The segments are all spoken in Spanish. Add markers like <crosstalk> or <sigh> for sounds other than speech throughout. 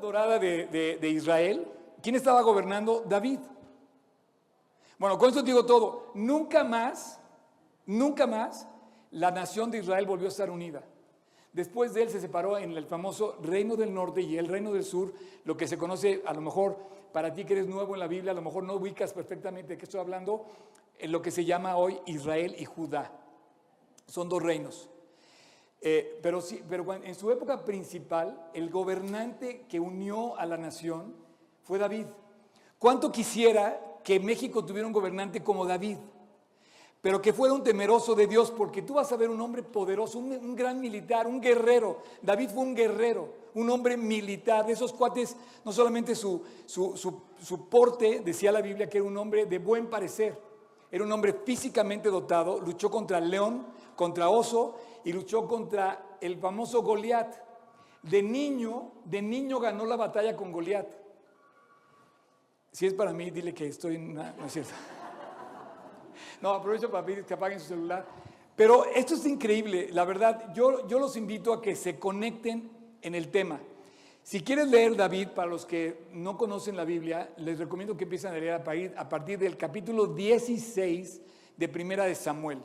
dorada de, de- de Israel, ¿quién estaba gobernando? David. Bueno, con esto digo todo. Nunca más, nunca más la nación de Israel volvió a estar unida. Después de él se separó en el famoso reino del norte y el reino del sur, lo que se conoce a lo mejor para ti que eres nuevo en la Biblia, a lo mejor no ubicas perfectamente de qué estoy hablando, en lo que se llama hoy Israel y Judá. Son dos reinos. Eh, pero sí, pero en su época principal, el gobernante que unió a la nación fue David. ¿Cuánto quisiera que México tuviera un gobernante como David? Pero que fuera un temeroso de Dios, porque tú vas a ver un hombre poderoso, un, gran militar, un guerrero. David fue un guerrero, un hombre militar. De esos cuates, no solamente su- su porte, decía la Biblia que era un hombre de buen parecer, era un hombre físicamente dotado, luchó contra el león, contra oso y luchó contra el famoso Goliat. De niño, de niño ganó la batalla con Goliat. Si es para mí, dile que estoy en una... No es cierto. No, aprovecho para pedir que apaguen su celular. Pero esto es increíble, la verdad. Yo, yo los invito a que se conecten en el tema. Si quieres leer David, para los que no conocen la Biblia, les recomiendo que empiecen a leer a partir, del capítulo 16 de Primera de Samuel.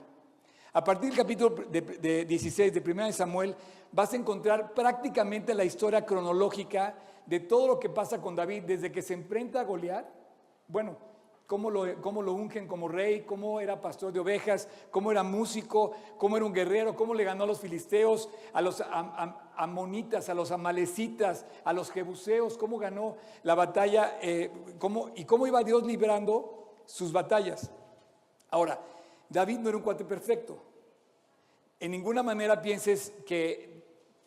A partir del capítulo de, de 16 de Primera de Samuel vas a encontrar prácticamente la historia cronológica de todo lo que pasa con David desde que se enfrenta a Goliat. Bueno, cómo lo, cómo lo ungen como rey, cómo era pastor de ovejas, cómo era músico, cómo era un guerrero, cómo le ganó a los filisteos, a los am- am- amonitas, a los amalecitas, a los jebuseos, cómo ganó la batalla eh, cómo- y cómo iba Dios librando sus batallas. Ahora, David no era un cuate perfecto. En ninguna manera pienses que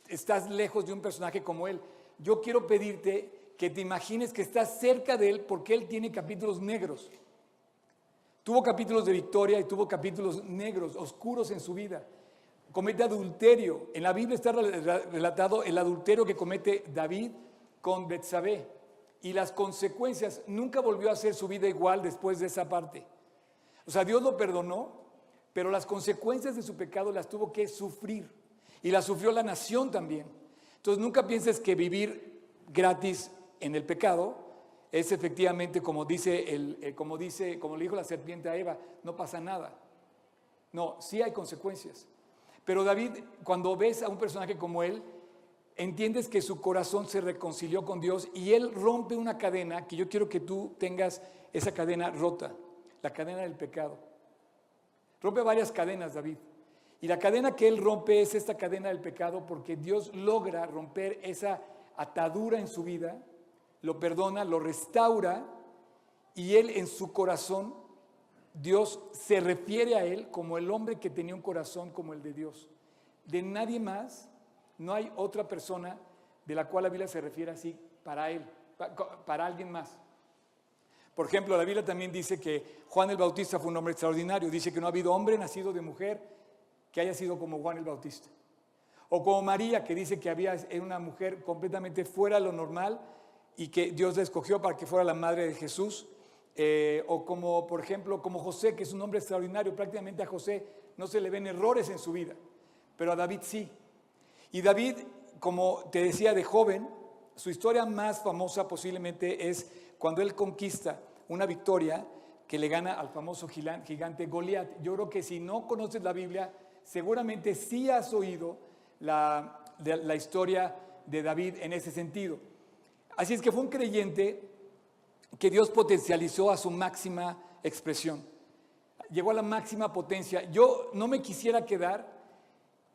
estás lejos de un personaje como él. Yo quiero pedirte que te imagines que estás cerca de él porque él tiene capítulos negros. Tuvo capítulos de victoria y tuvo capítulos negros, oscuros en su vida. Comete adulterio. En la Biblia está rel- relatado el adulterio que comete David con Betsabé y las consecuencias. Nunca volvió a hacer su vida igual después de esa parte. O sea, Dios lo perdonó, pero las consecuencias de su pecado las tuvo que sufrir. Y las sufrió la nación también. Entonces nunca pienses que vivir gratis en el pecado es efectivamente como dice, eh, como dice, como le dijo la serpiente a Eva, no pasa nada. No, sí hay consecuencias. Pero David, cuando ves a un personaje como él, entiendes que su corazón se reconcilió con Dios y él rompe una cadena que yo quiero que tú tengas esa cadena rota, la cadena del pecado. Rompe varias cadenas, David. Y la cadena que él rompe es esta cadena del pecado porque Dios logra romper esa atadura en su vida, lo perdona, lo restaura y él en su corazón, Dios se refiere a él como el hombre que tenía un corazón como el de Dios. De nadie más, no hay otra persona de la cual la Biblia se refiere así para él, pa- para alguien más. Por ejemplo, la Biblia también dice que Juan el Bautista fue un hombre extraordinario. Dice que no ha habido hombre nacido de mujer que haya sido como Juan el Bautista. O como María, que dice que había era una mujer completamente fuera de lo normal y que Dios la escogió para que fuera la madre de Jesús. Eh, o como, por ejemplo, como José, que es un hombre extraordinario. Prácticamente a José no se le ven errores en su vida, pero a David sí. Y David, como te decía de joven, su historia más famosa posiblemente es cuando él conquista una victoria que le gana al famoso gigante Goliat. Yo creo que si no conoces la Biblia, seguramente sí has oído la, la historia de David en ese sentido. Así es que fue un creyente que Dios potencializó a su máxima expresión. Llegó a la máxima potencia. Yo no me quisiera quedar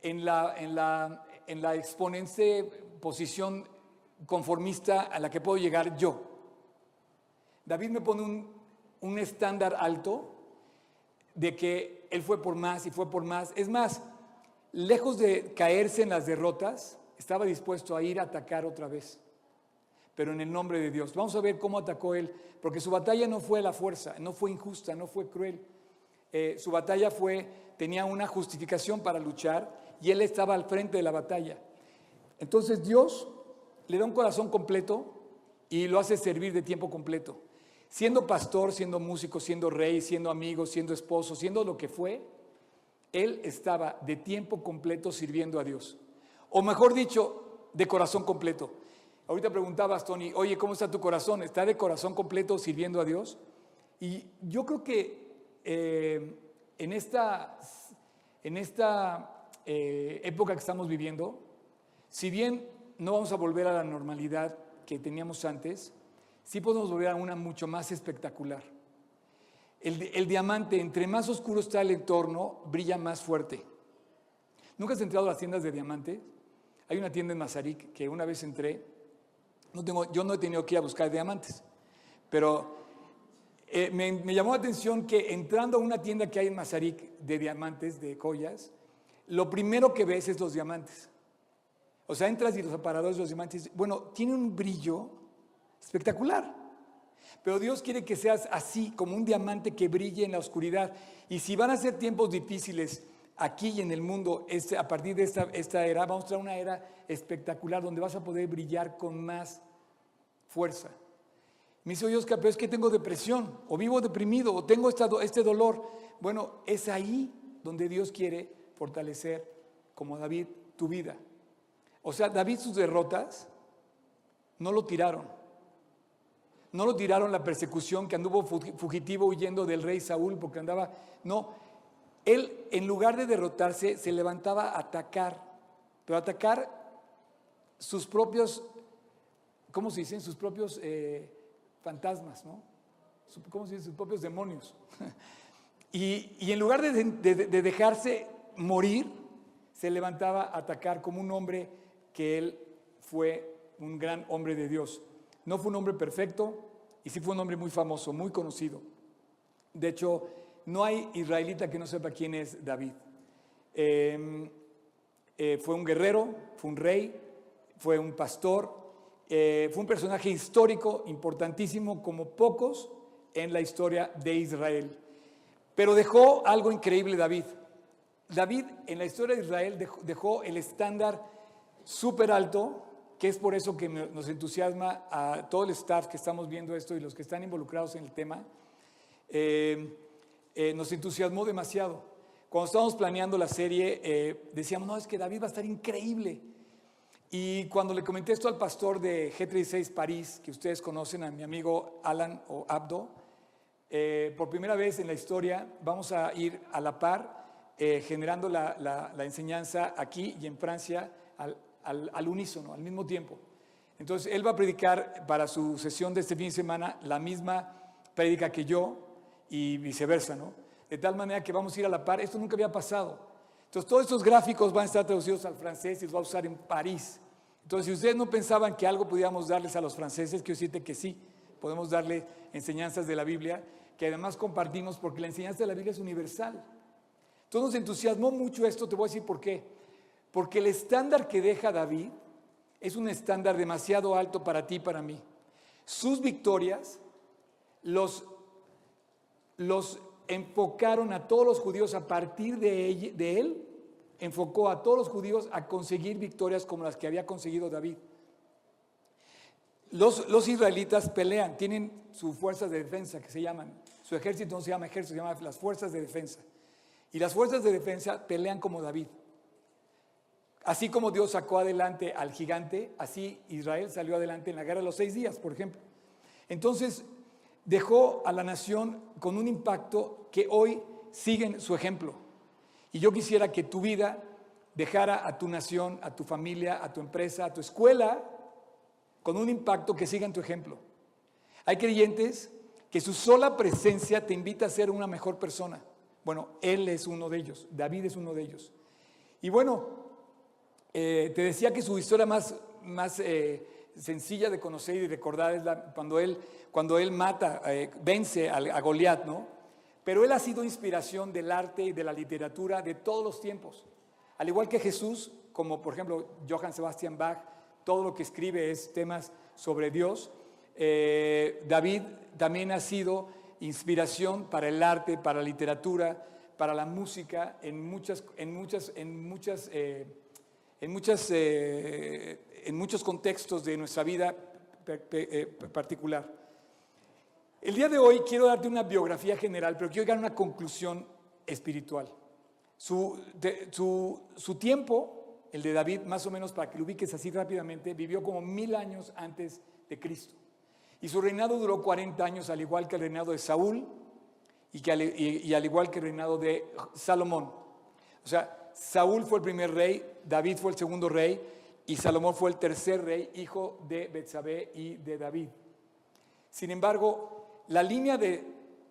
en la, en la, en la exponente posición conformista a la que puedo llegar yo. David me pone un, un estándar alto de que él fue por más y fue por más. Es más, lejos de caerse en las derrotas, estaba dispuesto a ir a atacar otra vez, pero en el nombre de Dios. Vamos a ver cómo atacó él, porque su batalla no fue la fuerza, no fue injusta, no fue cruel. Eh, su batalla fue, tenía una justificación para luchar y él estaba al frente de la batalla. Entonces Dios le da un corazón completo y lo hace servir de tiempo completo. Siendo pastor, siendo músico, siendo rey, siendo amigo, siendo esposo, siendo lo que fue, él estaba de tiempo completo sirviendo a Dios. O mejor dicho, de corazón completo. Ahorita preguntabas, Tony, oye, ¿cómo está tu corazón? ¿Está de corazón completo sirviendo a Dios? Y yo creo que eh, en esta, en esta eh, época que estamos viviendo, si bien no vamos a volver a la normalidad que teníamos antes, sí podemos volver a una mucho más espectacular. El, diamante, entre más oscuro está el entorno, brilla más fuerte. ¿Nunca has entrado a las tiendas de diamantes? Hay una tienda en Mazarik que una vez entré, no tengo, yo no he tenido que ir a buscar diamantes, pero eh, me, me, llamó la atención que entrando a una tienda que hay en Mazarik de diamantes, de joyas, lo primero que ves es los diamantes. O sea, entras y los aparadores de los diamantes, bueno, tiene un brillo espectacular. Pero Dios quiere que seas así, como un diamante que brille en la oscuridad. Y si van a ser tiempos difíciles, aquí y en el mundo, este, a partir de esta, esta era, vamos a traer una era espectacular donde vas a poder brillar con más fuerza. Me dice, oye pero es que tengo depresión, o vivo deprimido, o tengo este dolor. Bueno, es ahí donde Dios quiere fortalecer, como David, tu vida. O sea, David sus derrotas no lo tiraron. No lo tiraron la persecución que anduvo fugitivo huyendo del rey Saúl porque andaba... No, él, en lugar de derrotarse, se levantaba a atacar, pero atacar sus propios, ¿cómo se dicen? Sus propios eh, fantasmas, ¿no? ¿Cómo se dicen? Sus propios demonios. <laughs> y, y, en lugar de, de dejarse morir, se levantaba a atacar como un hombre que él fue un gran hombre de Dios. No fue un hombre perfecto y sí fue un hombre muy famoso, muy conocido. De hecho, no hay israelita que no sepa quién es David. Em, eh, fue un guerrero, fue un rey, fue un pastor, eh, fue un personaje histórico importantísimo como pocos en la historia de Israel. Pero dejó algo increíble David. David en la historia de Israel dejó, el estándar súper alto, que es por eso que nos entusiasma a todo el staff que estamos viendo esto y los que están involucrados en el tema. Eh, eh, nos entusiasmó demasiado. Cuando estábamos planeando la serie, eh, decíamos, no, es que David va a estar increíble. Y cuando le comenté esto al pastor de G36 París, que ustedes conocen, a mi amigo Alan o Abdo, eh, por primera vez en la historia vamos a ir a la par, generando la, la, enseñanza aquí y en Francia al, al, unísono, al mismo tiempo. Entonces, él va a predicar para su sesión de este fin de semana la misma prédica que yo, y viceversa, ¿no? De tal manera que vamos a ir a la par. Esto nunca había pasado. Entonces, todos estos gráficos van a estar traducidos al francés y los va a usar en París. Entonces, si ustedes no pensaban que algo podíamos darles a los franceses, quiero decirte que sí, podemos darle enseñanzas de la Biblia, que además compartimos porque la enseñanza de la Biblia es universal. Entonces nos entusiasmó mucho esto, te voy a decir por qué. Porque el estándar que deja David es un estándar demasiado alto para ti y para mí. Sus victorias los los enfocaron a todos los judíos a partir de, él, enfocó a todos los judíos a conseguir victorias como las que había conseguido David. Los, los, israelitas pelean, tienen sus fuerzas de defensa que se llaman, su ejército no se llama ejército, se llama las fuerzas de defensa. Y las fuerzas de defensa pelean como David. Así como Dios sacó adelante al gigante, así Israel salió adelante en la guerra de los seis días, por ejemplo. Entonces, dejó a la nación con un impacto que hoy siguen su ejemplo. Y yo quisiera que tu vida dejara a tu nación, a tu familia, a tu empresa, a tu escuela, con un impacto que siga en tu ejemplo. Hay creyentes que su sola presencia te invita a ser una mejor persona. Bueno, él es uno de ellos, David es uno de ellos. Y bueno, eh, te decía que su historia más, más eh, sencilla de conocer y recordar es cuando, él, cuando él mata, eh, vence a, a Goliat, ¿no? Pero él ha sido inspiración del arte y de la literatura de todos los tiempos. Al igual que Jesús, como por ejemplo Johann Sebastian Bach, todo lo que escribe es temas sobre Dios. Eh, David también ha sido inspiración para el arte, para la literatura, para la música, en muchas, en muchas, en muchas, en muchas en muchos contextos de nuestra vida eh, particular. El día de hoy quiero darte una biografía general, pero quiero llegar a una conclusión espiritual. Su, su, su tiempo el de David, más o menos para que lo ubiques así rápidamente, vivió como mil años antes de Cristo. Y su reinado duró 40 años, al igual que el reinado de Saúl y, que al, y al igual que el reinado de Salomón. O sea, Saúl fue el primer rey, David fue el segundo rey y Salomón fue el tercer rey, hijo de Betsabé y de David. Sin embargo, la línea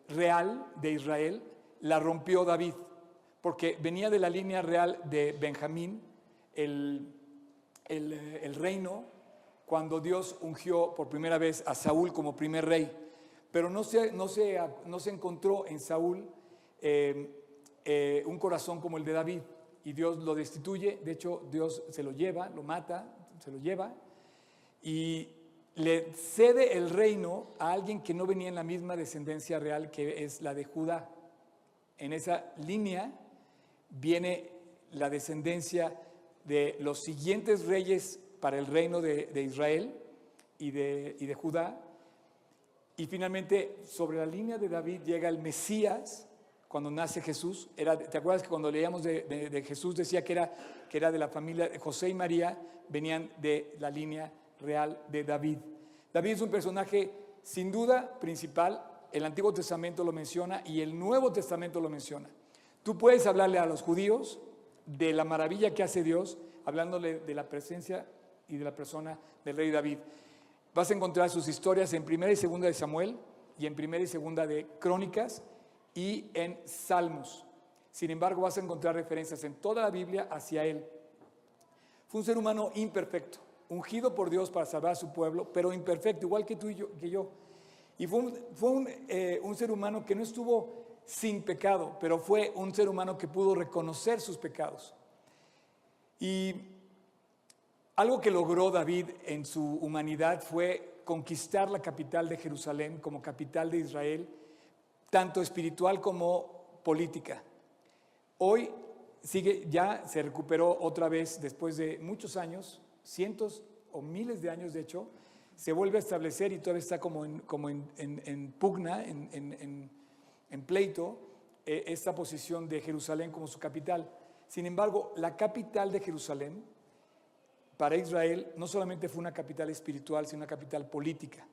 real de Israel la rompió David, porque venía de la línea real de Benjamín, el, el, reino, cuando Dios ungió por primera vez a Saúl como primer rey. Pero no se, no se, no se encontró en Saúl eh, eh, un corazón como el de David y Dios lo destituye, de hecho Dios se lo lleva, lo mata, se lo lleva y le cede el reino a alguien que no venía en la misma descendencia real que es la de Judá. En esa línea viene la descendencia de los siguientes reyes para el reino de, Israel y de, y de Judá. Y finalmente, sobre la línea de David llega el Mesías, cuando nace Jesús. Era, ¿Te acuerdas que cuando leíamos de, Jesús decía que era, que era de la familia de José y María, venían de la línea real de David? David es un personaje sin duda principal, el Antiguo Testamento lo menciona y el Nuevo Testamento lo menciona. Tú puedes hablarle a los judíos de la maravilla que hace Dios, hablándole de la presencia y de la persona del rey David. Vas a encontrar sus historias en primera y segunda de Samuel y en primera y segunda de Crónicas y en Salmos. Sin embargo, vas a encontrar referencias en toda la Biblia hacia él. Fue un ser humano imperfecto, ungido por Dios para salvar a su pueblo, pero imperfecto, igual que tú y yo. Que yo. Y fue, un, eh, un ser humano que no estuvo sin pecado, pero fue un ser humano que pudo reconocer sus pecados. Y algo que logró David en su humanidad fue conquistar la capital de Jerusalén como capital de Israel tanto espiritual como política. Hoy sigue, ya se recuperó otra vez después de muchos años, cientos o miles de años de hecho, se vuelve a establecer y todavía está como en, como en, pugna, en, pleito, eh, esta posición de Jerusalén como su capital. Sin embargo, la capital de Jerusalén para Israel no solamente fue una capital espiritual, sino una capital política.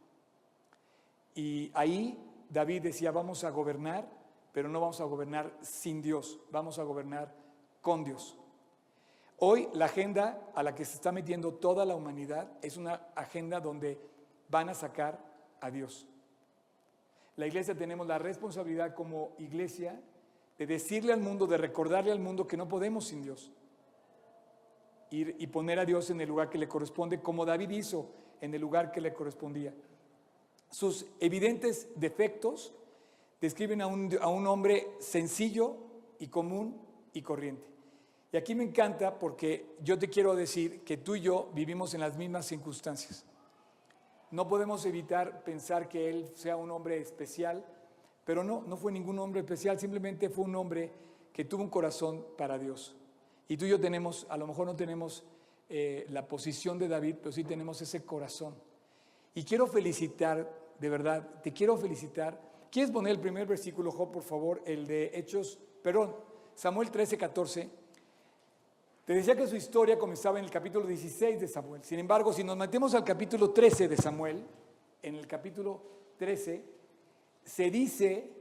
Y ahí David decía, vamos a gobernar, pero no vamos a gobernar sin Dios, vamos a gobernar con Dios. Hoy la agenda a la que se está metiendo toda la humanidad es una agenda donde van a sacar a Dios. La iglesia tenemos la responsabilidad como iglesia de decirle al mundo, de recordarle al mundo que no podemos sin Dios. y poner a Dios en el lugar que le corresponde, como David hizo en el lugar que le correspondía. Sus evidentes defectos describen a un, a un hombre sencillo y común y corriente. Y aquí me encanta porque yo te quiero decir que tú y yo vivimos en las mismas circunstancias. No podemos evitar pensar que él sea un hombre especial, pero no, no fue ningún hombre especial, simplemente fue un hombre que tuvo un corazón para Dios. Y tú y yo tenemos, a lo mejor no tenemos eh, la posición de David, pero sí tenemos ese corazón. Y quiero felicitar de verdad, te quiero felicitar. ¿Quieres poner el primer versículo, Job, por favor? El de Hechos, perdón, Samuel 13, 14. Te decía que su historia comenzaba en el capítulo 16 de Samuel. Sin embargo, si nos metemos al capítulo 13 de Samuel, en el capítulo 13, se dice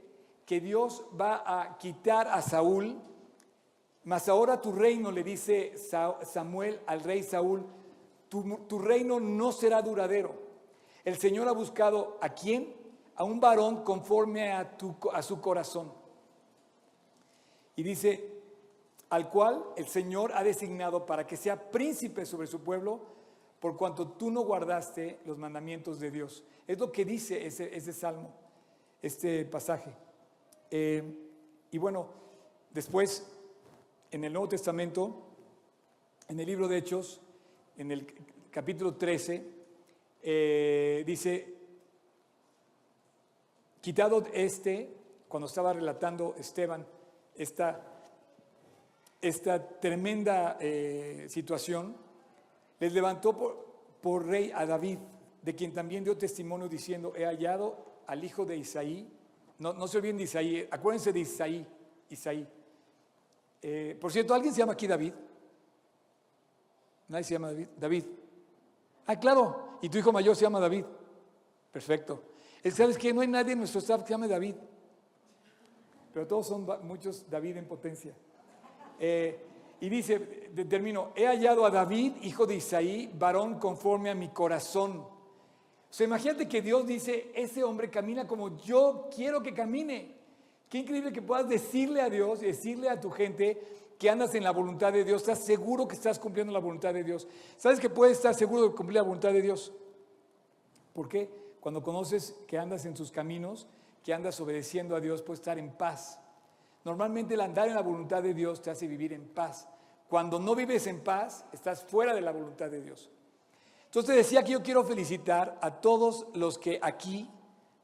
que Dios va a quitar a Saúl, mas ahora tu reino, le dice Samuel al rey Saúl, tu, tu reino no será duradero. El Señor ha buscado a quién? A un varón conforme a, tu, su corazón. Y dice, al cual el Señor ha designado para que sea príncipe sobre su pueblo, por cuanto tú no guardaste los mandamientos de Dios. Es lo que dice ese, ese salmo, este pasaje. Eh, y bueno, después, en el Nuevo Testamento, en el libro de Hechos, en el capítulo 13, eh, dice, quitado este, cuando estaba relatando Esteban esta, esta tremenda eh, situación, les levantó por, por rey a David, de quien también dio testimonio diciendo, he hallado al hijo de Isaí, no, no se olviden de Isaí, acuérdense de Isaí, Isaí. Eh, por cierto, ¿alguien se llama aquí David? Nadie se llama David. David. Ah, claro. Y tu hijo mayor se llama David. Perfecto. ¿Sabes qué? No hay nadie en nuestro staff que se llame David. Pero todos son muchos David en potencia. Eh, y dice, termino, he hallado a David, hijo de Isaí, varón conforme a mi corazón. O sea, imagínate que Dios dice, ese hombre camina como yo quiero que camine. Qué increíble que puedas decirle a Dios y decirle a tu gente que andas en la voluntad de Dios, estás seguro que estás cumpliendo la voluntad de Dios. ¿Sabes que puedes estar seguro de cumplir la voluntad de Dios? ¿Por qué? Cuando conoces que andas en sus caminos, que andas obedeciendo a Dios, puedes estar en paz. Normalmente el andar en la voluntad de Dios te hace vivir en paz. Cuando no vives en paz, estás fuera de la voluntad de Dios. Entonces decía que yo quiero felicitar a todos los que aquí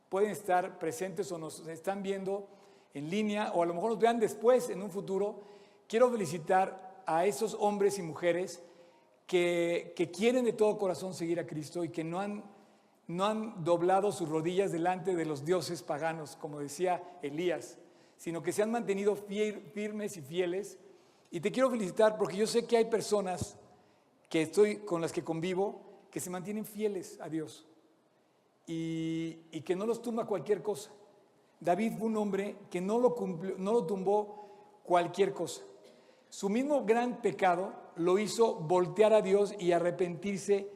pueden estar presentes o nos están viendo en línea o a lo mejor nos vean después en un futuro. Quiero felicitar a esos hombres y mujeres que, quieren de todo corazón seguir a Cristo y que no han, doblado sus rodillas delante de los dioses paganos, como decía Elías sino que se han mantenido firmes y fieles. Y te quiero felicitar porque yo sé que hay personas que estoy con las que convivo que se mantienen fieles a Dios y, que no los tumba cualquier cosa. David fue un hombre que no lo, no lo tumbó cualquier cosa. Su mismo gran pecado lo hizo voltear a Dios y arrepentirse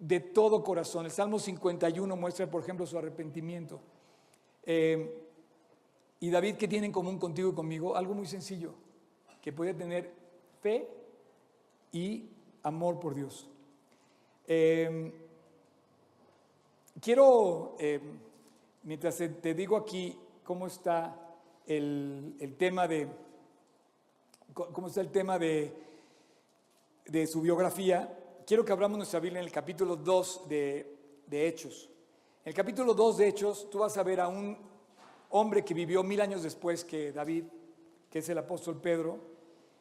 de todo corazón. El Salmo 51 muestra, por ejemplo, su arrepentimiento. Eh, y David, ¿qué tiene en común contigo y conmigo? Algo muy sencillo, que puede tener fe y amor por Dios. Em, quiero, em, mientras te digo aquí cómo está el, tema de, cómo está el tema de, de, su biografía, quiero que abramos nuestra Biblia en el capítulo 2 de, de Hechos. En el capítulo 2 de Hechos, tú vas a ver a un hombre que vivió mil años después que David, que es el apóstol Pedro.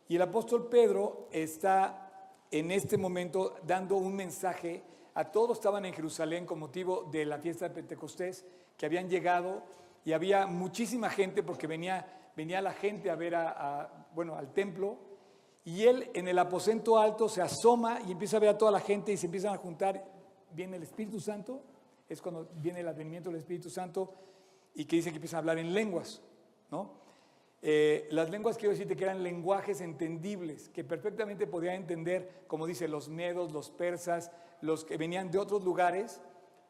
Y el apóstol Pedro está en este momento dando un mensaje a todos estaban en Jerusalén con motivo de la fiesta de Pentecostés, que habían llegado y había muchísima gente porque venía, venía la gente a ver a, bueno, al templo. Y él en el aposento alto se asoma y empieza a ver a toda la gente y se empiezan a juntar. Viene el Espíritu Santo, es cuando viene el advenimiento del Espíritu Santo y que dice que empiezan a hablar en lenguas, ¿no? Eh, las lenguas quiero decirte que eran lenguajes entendibles, que perfectamente podían entender, como dice, los medos, los persas, los que venían de otros lugares,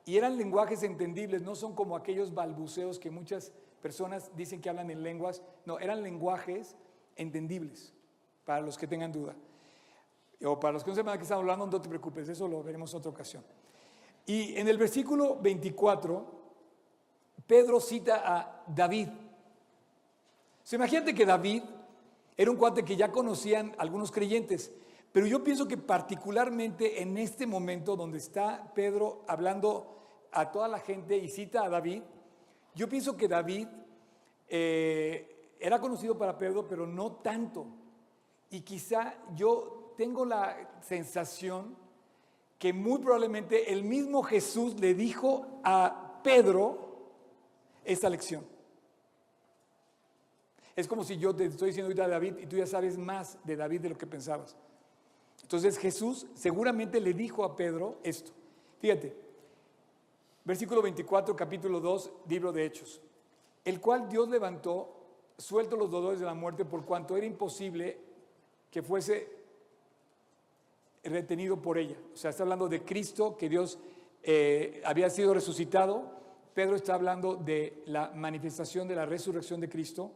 y eran lenguajes entendibles, no son como aquellos balbuceos que muchas personas dicen que hablan en lenguas, no, eran lenguajes entendibles, para los que tengan duda. O para los que no sepan de qué hablando, no te preocupes, eso lo veremos en otra ocasión. Y en el versículo 24 Pedro cita a David. Se imagínate que David era un cuate que ya conocían algunos creyentes, pero yo pienso que particularmente en este momento donde está Pedro hablando a toda la gente y cita a David, yo pienso que David eh, era conocido para Pedro, pero no tanto. Y quizá yo tengo la sensación que muy probablemente el mismo Jesús le dijo a Pedro, esta lección. Es como si yo te estoy diciendo ahorita a David y tú ya sabes más de David de lo que pensabas. Entonces Jesús seguramente le dijo a Pedro esto. Fíjate, versículo 24, capítulo 2, libro de Hechos. El cual Dios levantó, suelto los dolores de la muerte, por cuanto era imposible que fuese retenido por ella. O sea, está hablando de Cristo, que Dios eh, había sido resucitado Pedro está hablando de la manifestación de la resurrección de Cristo.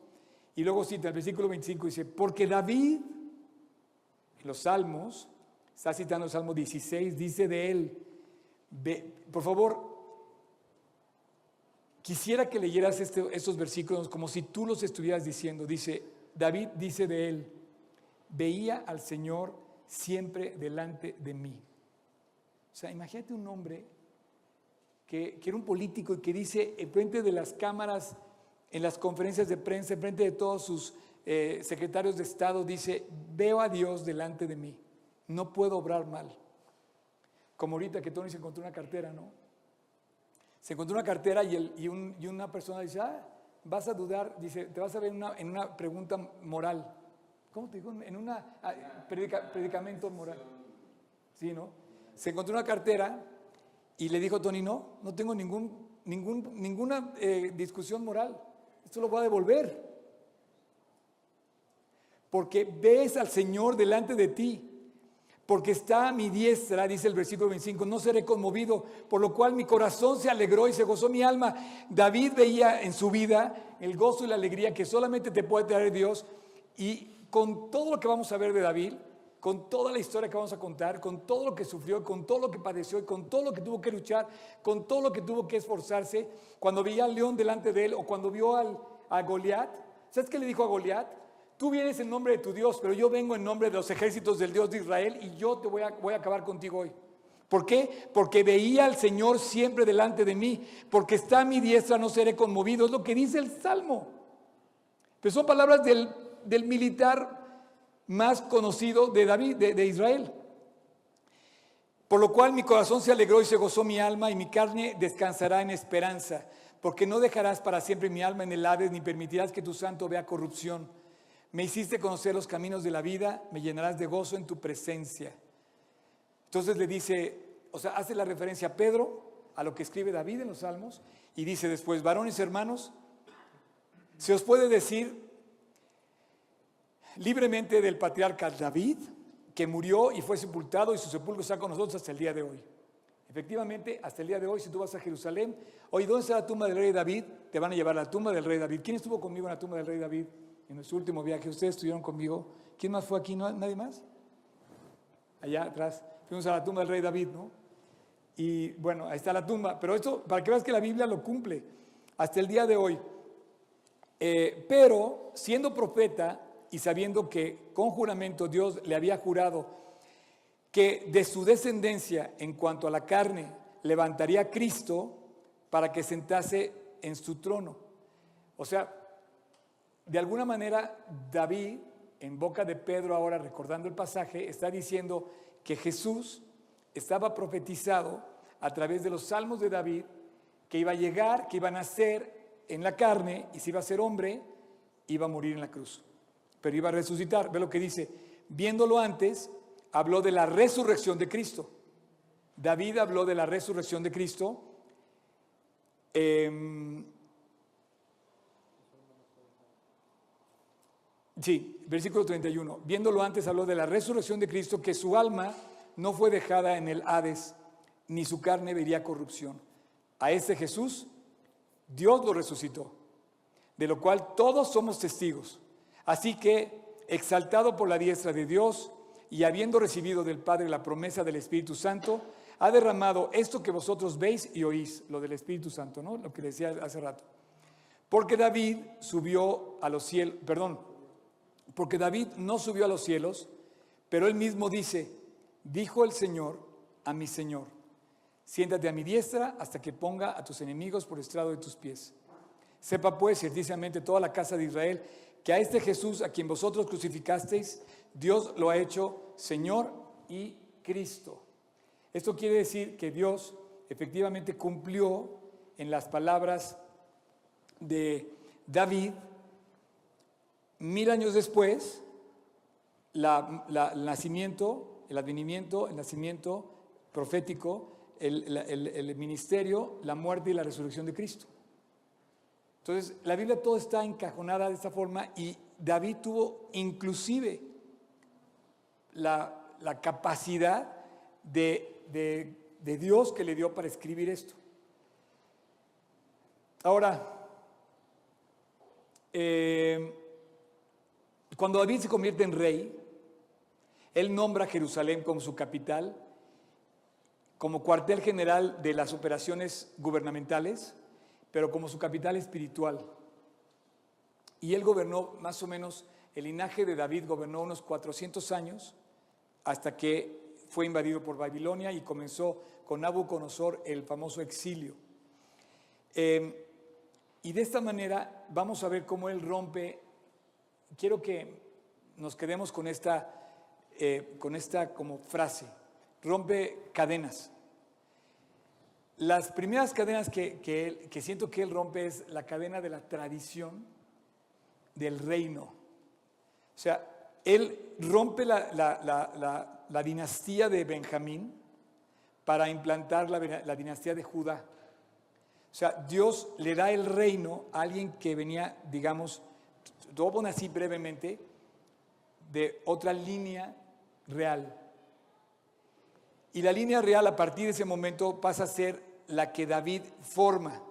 Y luego cita el versículo 25, dice, porque David, en los salmos, está citando el Salmo 16, dice de él, por favor, quisiera que leyeras estos versículos como si tú los estuvieras diciendo. Dice, David dice de él, veía al Señor siempre delante de mí. O sea, imagínate un hombre que, era un político y que dice en frente de las cámaras, en las conferencias de prensa, en frente de todos sus eh, secretarios de Estado, dice, veo a Dios delante de mí, no puedo obrar mal. Como ahorita que Tony se encontró una cartera, ¿no? Se encontró una cartera y, y, un, y una persona dice, ah, vas a dudar, dice, te vas a ver una, en una pregunta moral. ¿Cómo te digo? En un ah, predicamento moral. Sí, ¿no? Se encontró una cartera y le dijo Tony, no, no tengo ningún, ningún, ninguna eh, discusión moral. Esto lo voy a devolver. Porque ves al Señor delante de ti. Porque está a mi diestra, dice el versículo 25, no seré conmovido, por lo cual mi corazón se alegró y se gozó mi alma. David veía en su vida el gozo y la alegría que solamente te puede traer Dios. Y con todo lo que vamos a ver de David, con toda la historia que vamos a contar, con todo lo que sufrió, con todo lo que padeció con todo lo que tuvo que luchar, con todo lo que tuvo que esforzarse, cuando veía al león delante de él o cuando vio al, a Goliat, ¿sabes qué le dijo a Goliat? Tú vienes en nombre de tu Dios, pero yo vengo en nombre de los ejércitos del Dios de Israel y yo te voy a, voy a acabar contigo hoy. ¿Por qué? Porque veía al Señor siempre delante de mí, porque está a mi diestra, no seré conmovido. Es lo que dice el Salmo. Pero son palabras del, del militar más conocido de David, de, Israel. Por lo cual mi corazón se alegró y se gozó mi alma y mi carne descansará en esperanza, porque no dejarás para siempre mi alma en el Hades ni permitirás que tu santo vea corrupción. Me hiciste conocer los caminos de la vida, me llenarás de gozo en tu presencia. Entonces le dice, o sea, hace la referencia a Pedro, a lo que escribe David en los Salmos, y dice después, varones hermanos, se os puede decir libremente del patriarca David, que murió y fue sepultado y su sepulcro está con nosotros hasta el día de hoy. Efectivamente, hasta el día de hoy, si tú vas a Jerusalén, hoy, ¿dónde está la tumba del rey David? Te van a llevar a la tumba del rey David. ¿Quién estuvo conmigo en la tumba del rey David en nuestro último viaje? Ustedes estuvieron conmigo. ¿Quién más fue aquí? ¿Nadie más? Allá atrás. Fuimos a la tumba del rey David, ¿no? Y bueno, ahí está la tumba. Pero esto, para que veas que la Biblia lo cumple hasta el día de hoy. Eh, pero, siendo profeta, y sabiendo que con juramento Dios le había jurado que de su descendencia en cuanto a la carne levantaría a Cristo para que sentase en su trono. O sea, de alguna manera David, en boca de Pedro ahora recordando el pasaje, está diciendo que Jesús estaba profetizado a través de los salmos de David, que iba a llegar, que iba a nacer en la carne y si iba a ser hombre, iba a morir en la cruz pero iba a resucitar. Ve lo que dice. Viéndolo antes, habló de la resurrección de Cristo. David habló de la resurrección de Cristo. Em, sí, versículo 31. Viéndolo antes, habló de la resurrección de Cristo, que su alma no fue dejada en el Hades, ni su carne vería corrupción. A ese Jesús, Dios lo resucitó, de lo cual todos somos testigos. Así que, exaltado por la diestra de Dios y habiendo recibido del Padre la promesa del Espíritu Santo, ha derramado esto que vosotros veis y oís, lo del Espíritu Santo, ¿no? Lo que decía hace rato. Porque David subió a los cielos, perdón, porque David no subió a los cielos, pero él mismo dice, dijo el Señor a mi Señor, siéntate a mi diestra hasta que ponga a tus enemigos por estrado de tus pies. Sepa pues ciertamente toda la casa de Israel que a este Jesús a quien vosotros crucificasteis, Dios lo ha hecho Señor y Cristo. Esto quiere decir que Dios efectivamente cumplió en las palabras de David mil años después el nacimiento, el advenimiento, el nacimiento profético, el ministerio, la muerte y la resurrección de Cristo. Entonces, la Biblia todo está encajonada de esta forma y David tuvo inclusive la, capacidad de, Dios que le dio para escribir esto. Ahora, eh, cuando David se convierte en rey, él nombra Jerusalén como su capital, como cuartel general de las operaciones gubernamentales pero como su capital espiritual. Y él gobernó más o menos, el linaje de David gobernó unos 400 años hasta que fue invadido por Babilonia y comenzó con Nabucodonosor el famoso exilio. Em, y de esta manera vamos a ver cómo él rompe, quiero que nos quedemos con esta, eh, con esta como frase, rompe cadenas. Las primeras cadenas que, siento que él rompe es la cadena de la tradición del reino. O sea, él rompe la, la- la- la- dinastía de Benjamín para implantar la, la dinastía de Judá. O sea, Dios le da el reino a alguien que venía, digamos, a poner así brevemente, de otra línea real. Y la línea real a partir de ese momento pasa a ser la que David forma,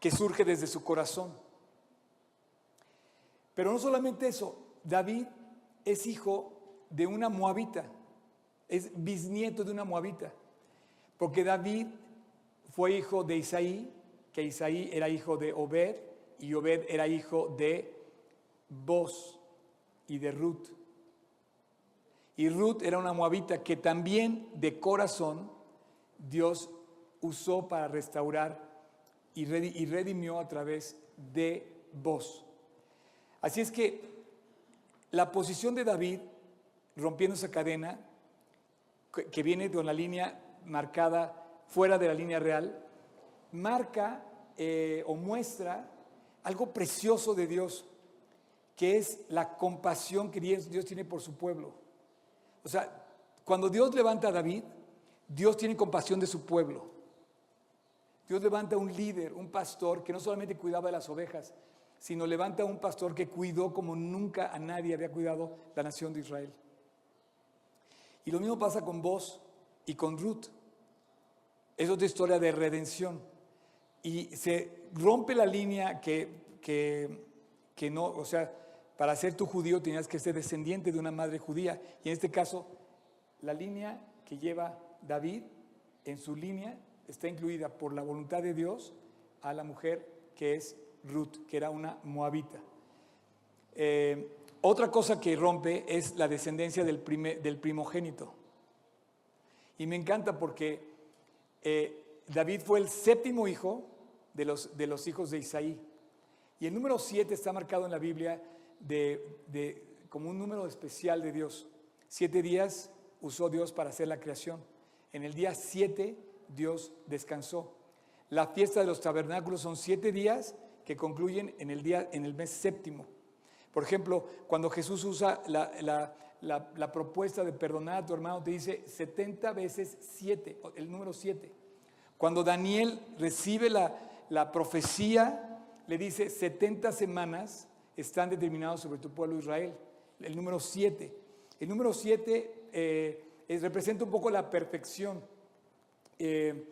que surge desde su corazón. Pero no solamente eso, David es hijo de una moabita, es bisnieto de una moabita, porque David fue hijo de Isaí, que Isaí era hijo de Obed, y Obed era hijo de Boz y de Ruth. Y Ruth era una moabita que también de corazón Dios usó para restaurar y, redi- y redimió a través de Boz. Así es que la posición de David, rompiendo esa cadena, que- que viene con la línea marcada fuera de la línea real, marca eh, o muestra algo precioso de Dios, que es la compasión que Dios, tiene por su pueblo. O sea, cuando Dios levanta a David, Dios tiene compasión de su pueblo. Dios levanta un líder, un pastor que no solamente cuidaba de las ovejas, sino levanta un pastor que cuidó como nunca a nadie había cuidado la nación de Israel. Y lo mismo pasa con vos y con Ruth. Es otra historia de redención. Y se rompe la línea que, que, que no, o sea, para ser tu judío tenías que ser descendiente de una madre judía. Y en este caso, la línea que lleva David, en su línea, está incluida por la voluntad de Dios a la mujer que es Ruth, que era una moabita. Eh, otra cosa que rompe es la descendencia del, prime- del primogénito. Y me encanta porque eh, David fue el séptimo hijo de los, de los hijos de Isaí. Y el número siete está marcado en la Biblia de, de- como un número especial de Dios. Siete días usó Dios para hacer la creación. En el día siete Dios descansó. La fiesta de los tabernáculos son siete días que concluyen en el, día, en el mes séptimo. Por ejemplo, cuando Jesús usa la, la- la- la propuesta de perdonar a tu hermano, te dice 70 veces 7, el número 7. Cuando Daniel recibe la, la profecía, le dice 70 semanas están determinados sobre tu pueblo Israel, el número 7. El número 7 representa un poco la perfección. Eh,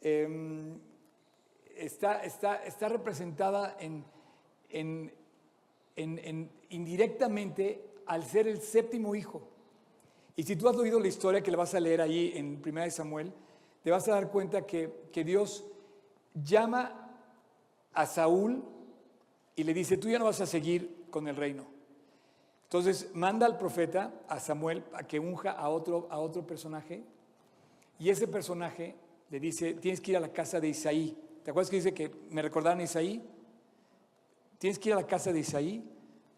em, está, está, está representada en, en- en- en- indirectamente al ser el séptimo hijo. Y si tú has oído la historia que le vas a leer ahí en 1 Samuel, te vas a dar cuenta que, que Dios llama a Saúl y le dice, tú ya no vas a seguir con el reino. Entonces manda al profeta, a Samuel, a que unja a otro, a otro personaje. Y ese personaje le dice, tienes que ir a la casa de Isaí. ¿Te acuerdas que dice que me recordaron a Isaí? Tienes que ir a la casa de Isaí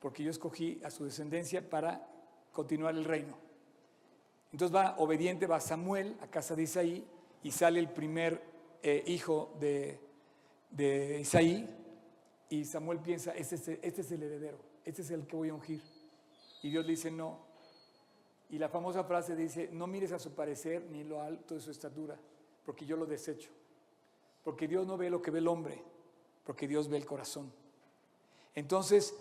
porque yo escogí a su descendencia para continuar el reino. Entonces va obediente, va Samuel a casa de Isaí y sale el primer eh, hijo de, de Isaí y Samuel piensa, este es, este es el heredero, este es el que voy a ungir. Y Dios le dice, no. Y la famosa frase dice, no mires a su parecer ni lo alto de su estatura, porque yo lo desecho. Porque Dios no ve lo que ve el hombre, porque Dios ve el corazón. Entonces,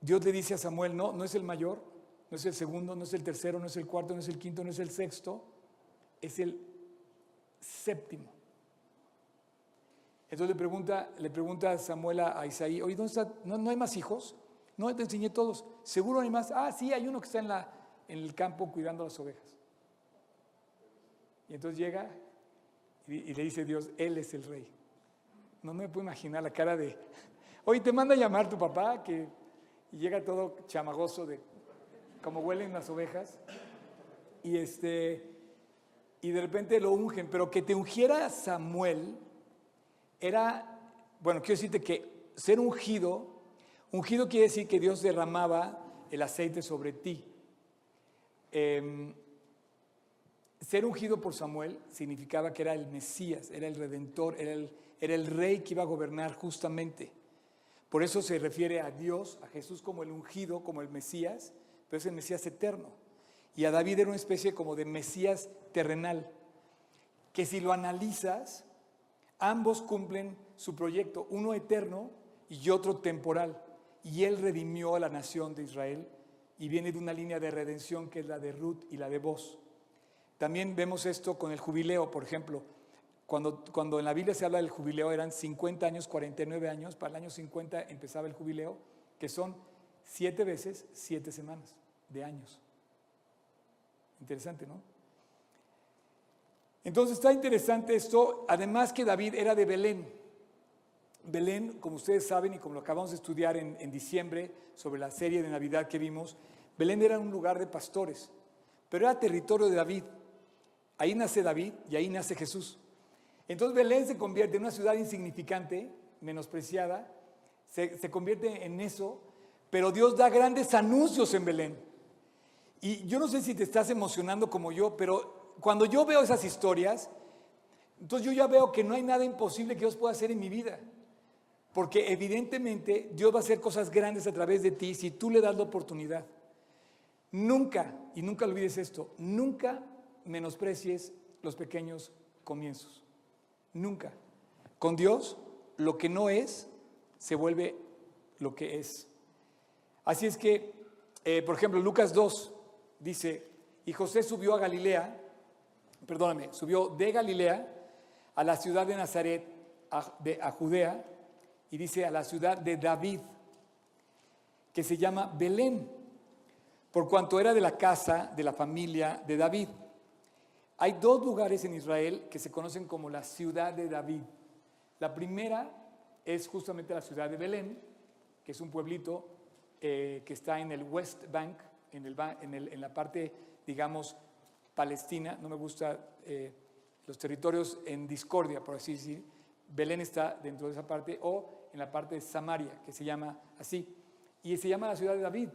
Dios le dice a Samuel, no, no es el mayor, no es el segundo, no es el tercero, no es el cuarto, no es el quinto, no es el sexto, es el séptimo. Entonces le pregunta, le pregunta Samuel a, Isaí, oye, ¿dónde está? ¿No, ¿No hay más hijos? No, te enseñé todos. ¿Seguro hay más? Ah, sí, hay uno que está en, la, en el campo cuidando las ovejas. Y entonces llega y, le dice Dios, Él es el rey. No me puedo imaginar la cara de, oye, te manda a llamar tu papá, que llega todo chamagoso de como huelen las ovejas. Y este y de repente lo ungen, pero que te ungiera Samuel era, bueno, quiero decirte que ser ungido, ungido quiere decir que Dios derramaba el aceite sobre ti. Em, ser ungido por Samuel significaba que era el Mesías, era el Redentor, era el, era el rey que iba a gobernar justamente. Por eso se refiere a Dios, a Jesús como el ungido, como el Mesías, pero es el Mesías eterno. Y a David era una especie como de Mesías terrenal, que si lo analizas, ambos cumplen su proyecto, uno eterno y otro temporal. Y él redimió a la nación de Israel y viene de una línea de redención que es la de Ruth y la de Boz. También vemos esto con el jubileo, por ejemplo. Cuando, cuando en la Biblia se habla del jubileo eran 50 años, 49 años, para el año 50 empezaba el jubileo, que son siete veces siete semanas de años. Interesante, ¿no? Entonces está interesante esto, además que David era de Belén. Belén, como ustedes saben y como lo acabamos de estudiar en, diciembre sobre la serie de Navidad que vimos, Belén era un lugar de pastores, pero era territorio de David. Ahí nace David y ahí nace Jesús. Entonces Belén se convierte en una ciudad insignificante, menospreciada, se, se convierte en eso, pero Dios da grandes anuncios en Belén. Y yo no sé si te estás emocionando como yo, pero cuando yo veo esas historias, entonces yo ya veo que no hay nada imposible que Dios pueda hacer en mi vida. Porque evidentemente Dios va a hacer cosas grandes a través de ti si tú le das la oportunidad. Nunca, y nunca olvides esto, nunca menosprecies los pequeños comienzos. Nunca. Con Dios, lo que no es, se vuelve lo que es. Así es que, eh, por ejemplo, Lucas 2 dice, y José subió a Galilea, perdóname, subió de Galilea a la ciudad de Nazaret, a, de, a Judea, y dice a la ciudad de David, que se llama Belén, por cuanto era de la casa de la familia de David. Hay dos lugares en Israel que se conocen como la ciudad de David. La primera es justamente la ciudad de Belén, que es un pueblito eh, que está en el West Bank, en, el, en, el, en, la parte, digamos, palestina. No me gusta eh, los territorios en discordia, por así decir. Belén está dentro de esa parte, o en la parte de Samaria, que se llama así. Y se llama la ciudad de David,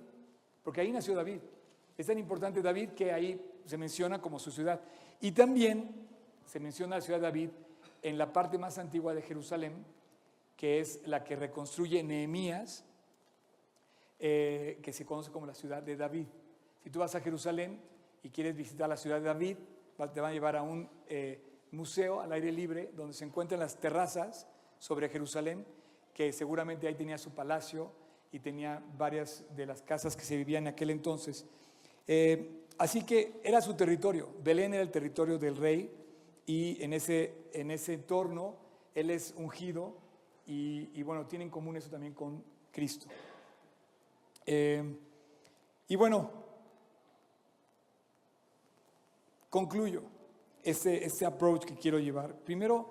porque ahí nació David. Es tan importante David que ahí se menciona como su ciudad. Y también se menciona la ciudad de David en la parte más antigua de Jerusalén, que es la que reconstruye Nehemías, eh, que se conoce como la ciudad de David. Si tú vas a Jerusalén y quieres visitar la ciudad de David, te van a llevar a un eh, museo al aire libre donde se encuentran las terrazas sobre Jerusalén que seguramente ahí tenía su palacio y tenía varias de las casas que se vivían en aquel entonces. Eh, así que era su territorio. Belén era el territorio del rey y en ese, en ese entorno él es ungido y, bueno, tiene en común eso también con Cristo. Eh, y bueno, concluyo ese, ese approach que quiero llevar. Primero,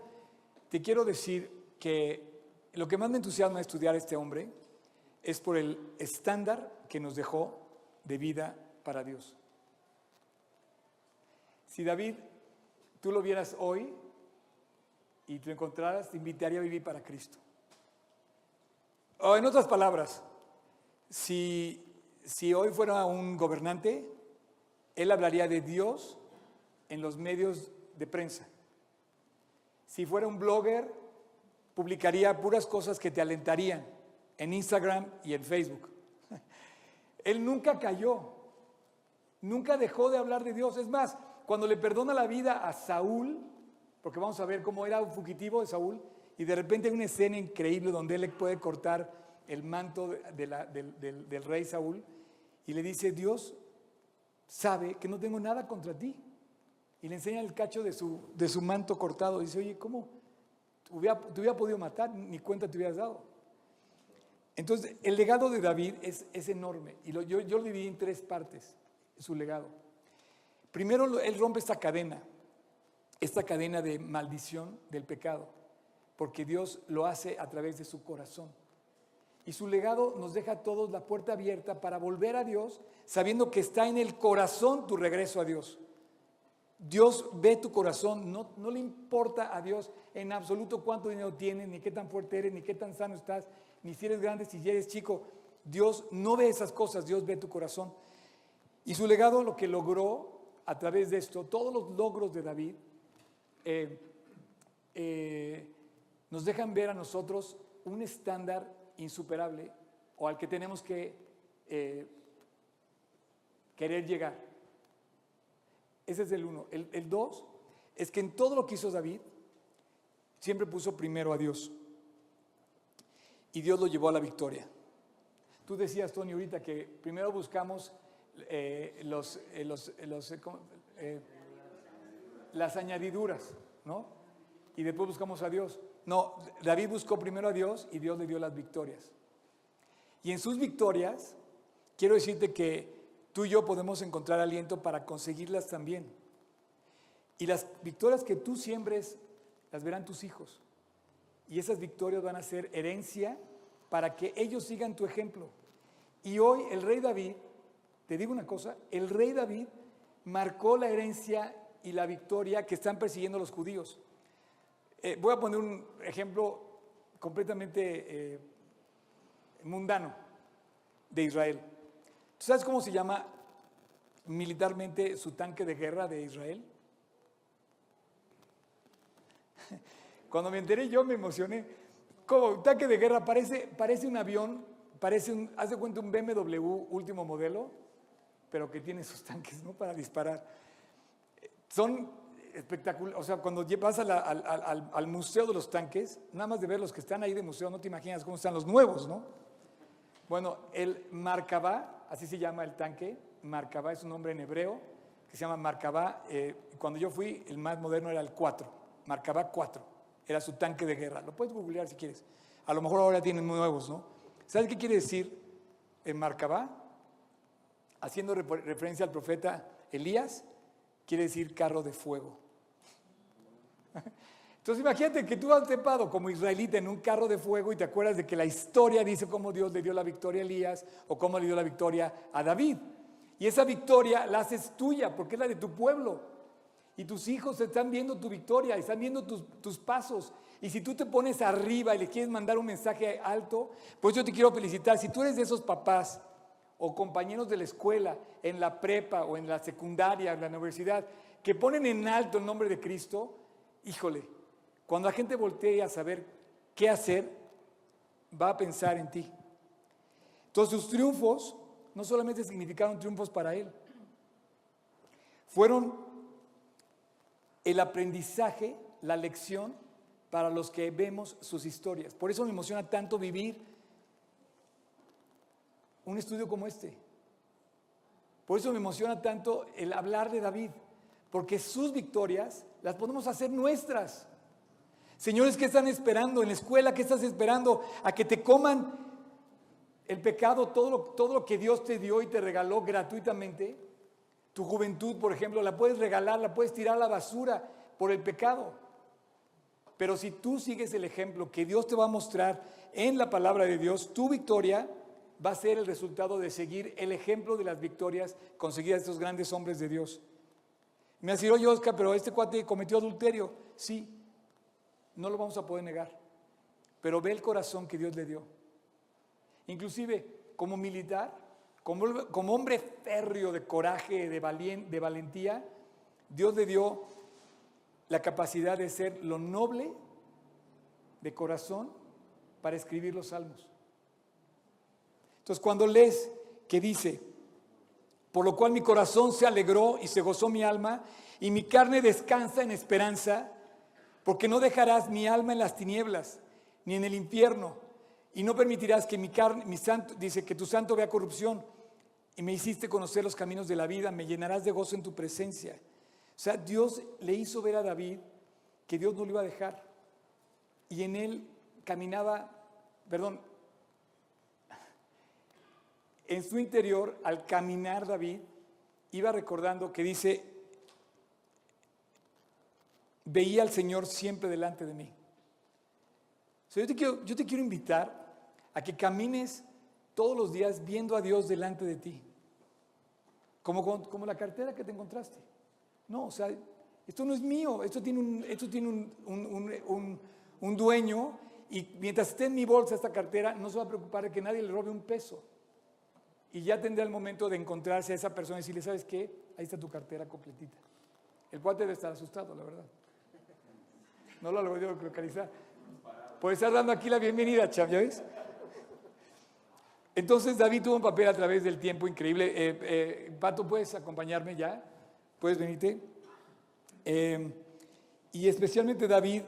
te quiero decir que lo que más me entusiasma estudiar a este hombre es por el estándar que nos dejó de vida para Dios. Si David, tú lo vieras hoy y te encontraras, te invitaría a vivir para Cristo. O en otras palabras, si, si hoy fuera un gobernante, él hablaría de Dios en los medios de prensa. Si fuera un blogger, publicaría puras cosas que te alentarían en Instagram y en Facebook. <laughs> Él nunca cayó, nunca dejó de hablar de Dios. Es más, cuando le perdona la vida a Saúl, porque vamos a ver cómo era un fugitivo de Saúl, y de repente hay una escena increíble donde él puede cortar el manto de la, del, del, del rey Saúl y le dice, Dios sabe que no tengo nada contra ti. Y le enseña el cacho de su, de su manto cortado. Dice, oye, ¿cómo? te hubiera, podido matar, ni cuenta te hubieras dado. Entonces, el legado de David es, es enorme y yo, yo, lo dividí en tres partes, su legado. Primero, él rompe esta cadena, esta cadena de maldición del pecado, porque Dios lo hace a través de su corazón. Y su legado nos deja a todos la puerta abierta para volver a Dios, sabiendo que está en el corazón tu regreso a Dios. Dios ve tu corazón, no, no, le importa a Dios en absoluto cuánto dinero tienes, ni qué tan fuerte eres, ni qué tan sano estás, ni si eres grande, si eres chico. Dios no ve esas cosas, Dios ve tu corazón. Y su legado, lo que logró a través de esto, todos los logros de David, eh, eh, nos dejan ver a nosotros un estándar insuperable o al que tenemos que eh, querer llegar. Ese es el uno. El, dos es que en todo lo que hizo David, siempre puso primero a Dios. Y Dios lo llevó a la victoria. Tú decías, Tony, ahorita que primero buscamos eh, eh. Eh, las añadiduras, ¿no? Y después buscamos a Dios. No, David buscó primero a Dios y Dios le dio las victorias. Y en sus victorias, quiero decirte que tú y yo podemos encontrar aliento para conseguirlas también. Y las victorias que tú siembres, las verán tus hijos. Y esas victorias van a ser herencia para que ellos sigan tu ejemplo. Y hoy el rey David, te digo una cosa, el rey David marcó la herencia y la victoria que están persiguiendo los judíos. Eh, voy a poner un ejemplo completamente eh, mundano de Israel. ¿Tú sabes cómo se llama militarmente su tanque de guerra de Israel? <laughs> Cuando me enteré yo me emocioné. Como tanque de guerra, parece, parece un avión, parece un, haz de cuenta un BMW último modelo, pero que tiene sus <laughs> tanques, ¿no? Para disparar. Son espectaculares, o sea, cuando vas al, al- museo de los tanques, nada más de ver los que están ahí de museo, no te imaginas cómo están los nuevos, ¿no? Bueno, el Markabá, así se llama el tanque, Markabá es un nombre en hebreo, que se llama Markabá. eh, cuando yo fui, el más moderno era el 4, Markabá 4, era su tanque de guerra. Lo puedes googlear si quieres. A lo mejor ahora tienen nuevos, ¿no? ¿Sabes qué quiere decir en Markabá? Haciendo refer- referencia al profeta Elías, quiere decir carro de fuego. Entonces imagínate que tú has trepado como israelita en un carro de fuego y te acuerdas de que la historia dice cómo Dios le dio la victoria a Elías o cómo le dio la victoria a David. Y esa victoria la haces tuya porque es la de tu pueblo. Y tus hijos están viendo tu victoria, están viendo tus, tus pasos. Y si tú te pones arriba y le quieres mandar un mensaje alto, pues yo te quiero felicitar. Si tú eres de esos papás o compañeros de la escuela, en la prepa o en la secundaria, en la universidad, que ponen en alto el nombre de Cristo, híjole, cuando la gente voltee a saber qué hacer, va a pensar en ti. Entonces sus triunfos no solamente significaron triunfos para él, fueron el aprendizaje, la lección para los que vemos sus historias. Por eso me emociona tanto vivir un estudio como este. Por eso me emociona tanto el hablar de David, porque sus victorias las podemos hacer nuestras. Señores, ¿qué están esperando en la escuela? ¿Qué estás esperando? A que te coman el pecado, todo lo, todo lo que Dios te dio y te regaló gratuitamente. Tu juventud, por ejemplo, la puedes regalar, la puedes tirar a la basura por el pecado. Pero si tú sigues el ejemplo que Dios te va a mostrar en la palabra de Dios, tu victoria va a ser el resultado de seguir el ejemplo de las victorias conseguidas de estos grandes hombres de Dios. Me dicho, oye Oscar, pero este cuate cometió adulterio. Sí, no lo vamos a poder negar. Pero ve el corazón que Dios le dio. Inclusive, como militar, como, como hombre férreo de coraje, de, valien- de valentía, Dios le dio la capacidad de ser lo noble de corazón para escribir los salmos. Entonces, cuando lees que dice, por lo cual mi corazón se alegró y se gozó mi alma, y mi carne descansa en esperanza, porque no dejarás mi alma en las tinieblas, ni en el infierno, y no permitirás que mi carne, mi santo, dice que tu santo vea corrupción, y me hiciste conocer los caminos de la vida, me llenarás de gozo en tu presencia. O sea, Dios le hizo ver a David que Dios no lo iba a dejar, y en él caminaba, perdón, en su interior, al caminar David, iba recordando que dice, veía al Señor siempre delante de mí. O yo, te quiero, invitar a que camines todos los días viendo a Dios delante de ti. Como, la cartera que te encontraste. No, o sea, esto no es mío, esto tiene un, esto tiene un- un- un dueño y mientras esté en mi bolsa esta cartera, no se va a preocupar de que nadie le robe un peso. Y ya tendrá el momento de encontrarse a esa persona y decirle, ¿sabes qué? Ahí está tu cartera completita. El cuate debe estar asustado, la verdad. No lo ha logrado localizar. Por estar dando aquí la bienvenida, Cham, ¿ya ves? Entonces David tuvo un papel a través del tiempo increíble. Eh, eh, Pato, ¿puedes acompañarme ya? ¿Puedes venirte? Eh, y especialmente David,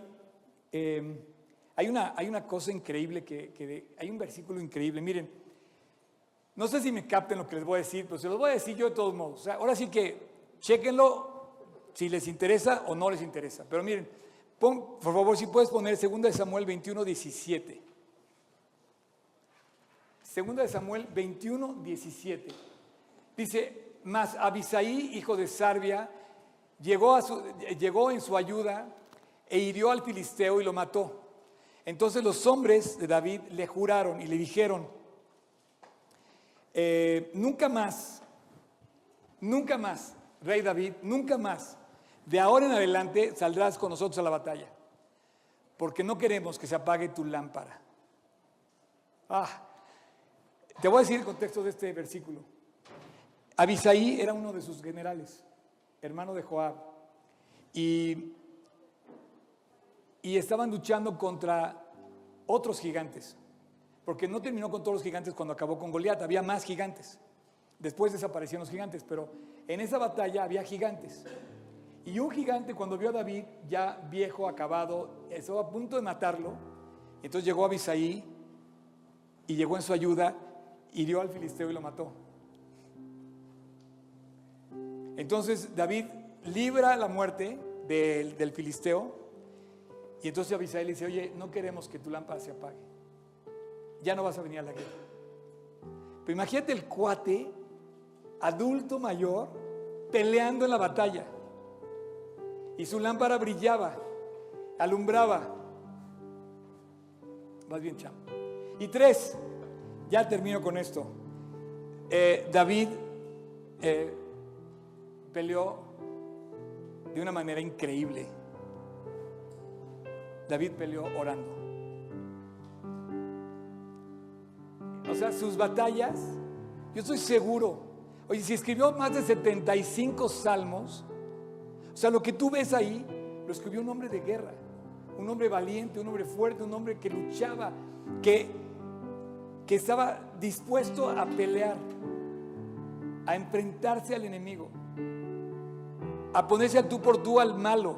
hay, una, hay una cosa increíble, que, hay un versículo increíble. Miren, no sé si me capten lo que les voy a decir, pero se los voy a decir yo de todos modos. ahora sí que chequenlo si les interesa o no les interesa. Pero miren, por favor, si puedes poner 2 Samuel 21, 17. Segunda de Samuel 21, 17. Dice, mas Abisaí, hijo de Sarbia, llegó en su ayuda e hirió al filisteo y lo mató. Entonces los hombres de David le juraron y le dijeron, eh, nunca más, nunca más, rey David, nunca más, de ahora en adelante saldrás con nosotros a la batalla, porque no queremos que se apague tu lámpara. Ah, te voy a decir el contexto de este versículo. Abisaí era uno de sus generales, hermano de Joab, y, y estaban luchando contra otros gigantes, porque no terminó con todos los gigantes cuando acabó con Goliat, había más gigantes. Después desaparecieron los gigantes, pero en esa batalla había gigantes. Y un gigante cuando vio a David ya viejo, acabado, estaba a punto de matarlo, entonces llegó a Abisaí y llegó en su ayuda hirió al filisteo y lo mató. Entonces David libra la muerte del, filisteo y entonces Abisai le dice, oye, no queremos que tu lámpara se apague. Ya no vas a venir a la guerra. Pero imagínate el cuate, adulto mayor, peleando en la batalla. Y su lámpara brillaba, alumbraba. Más bien, chamo. Y tres, ya termino con esto. Eh, David eh, peleó de una manera increíble. David peleó orando. O sea, sus batallas, yo estoy seguro. Oye, si escribió más de 75 salmos, o sea, lo que tú ves ahí, lo escribió un hombre de guerra, un hombre valiente, un hombre fuerte, un hombre que luchaba, que que estaba dispuesto a pelear, a enfrentarse al enemigo, a ponerse al tú por tú al malo,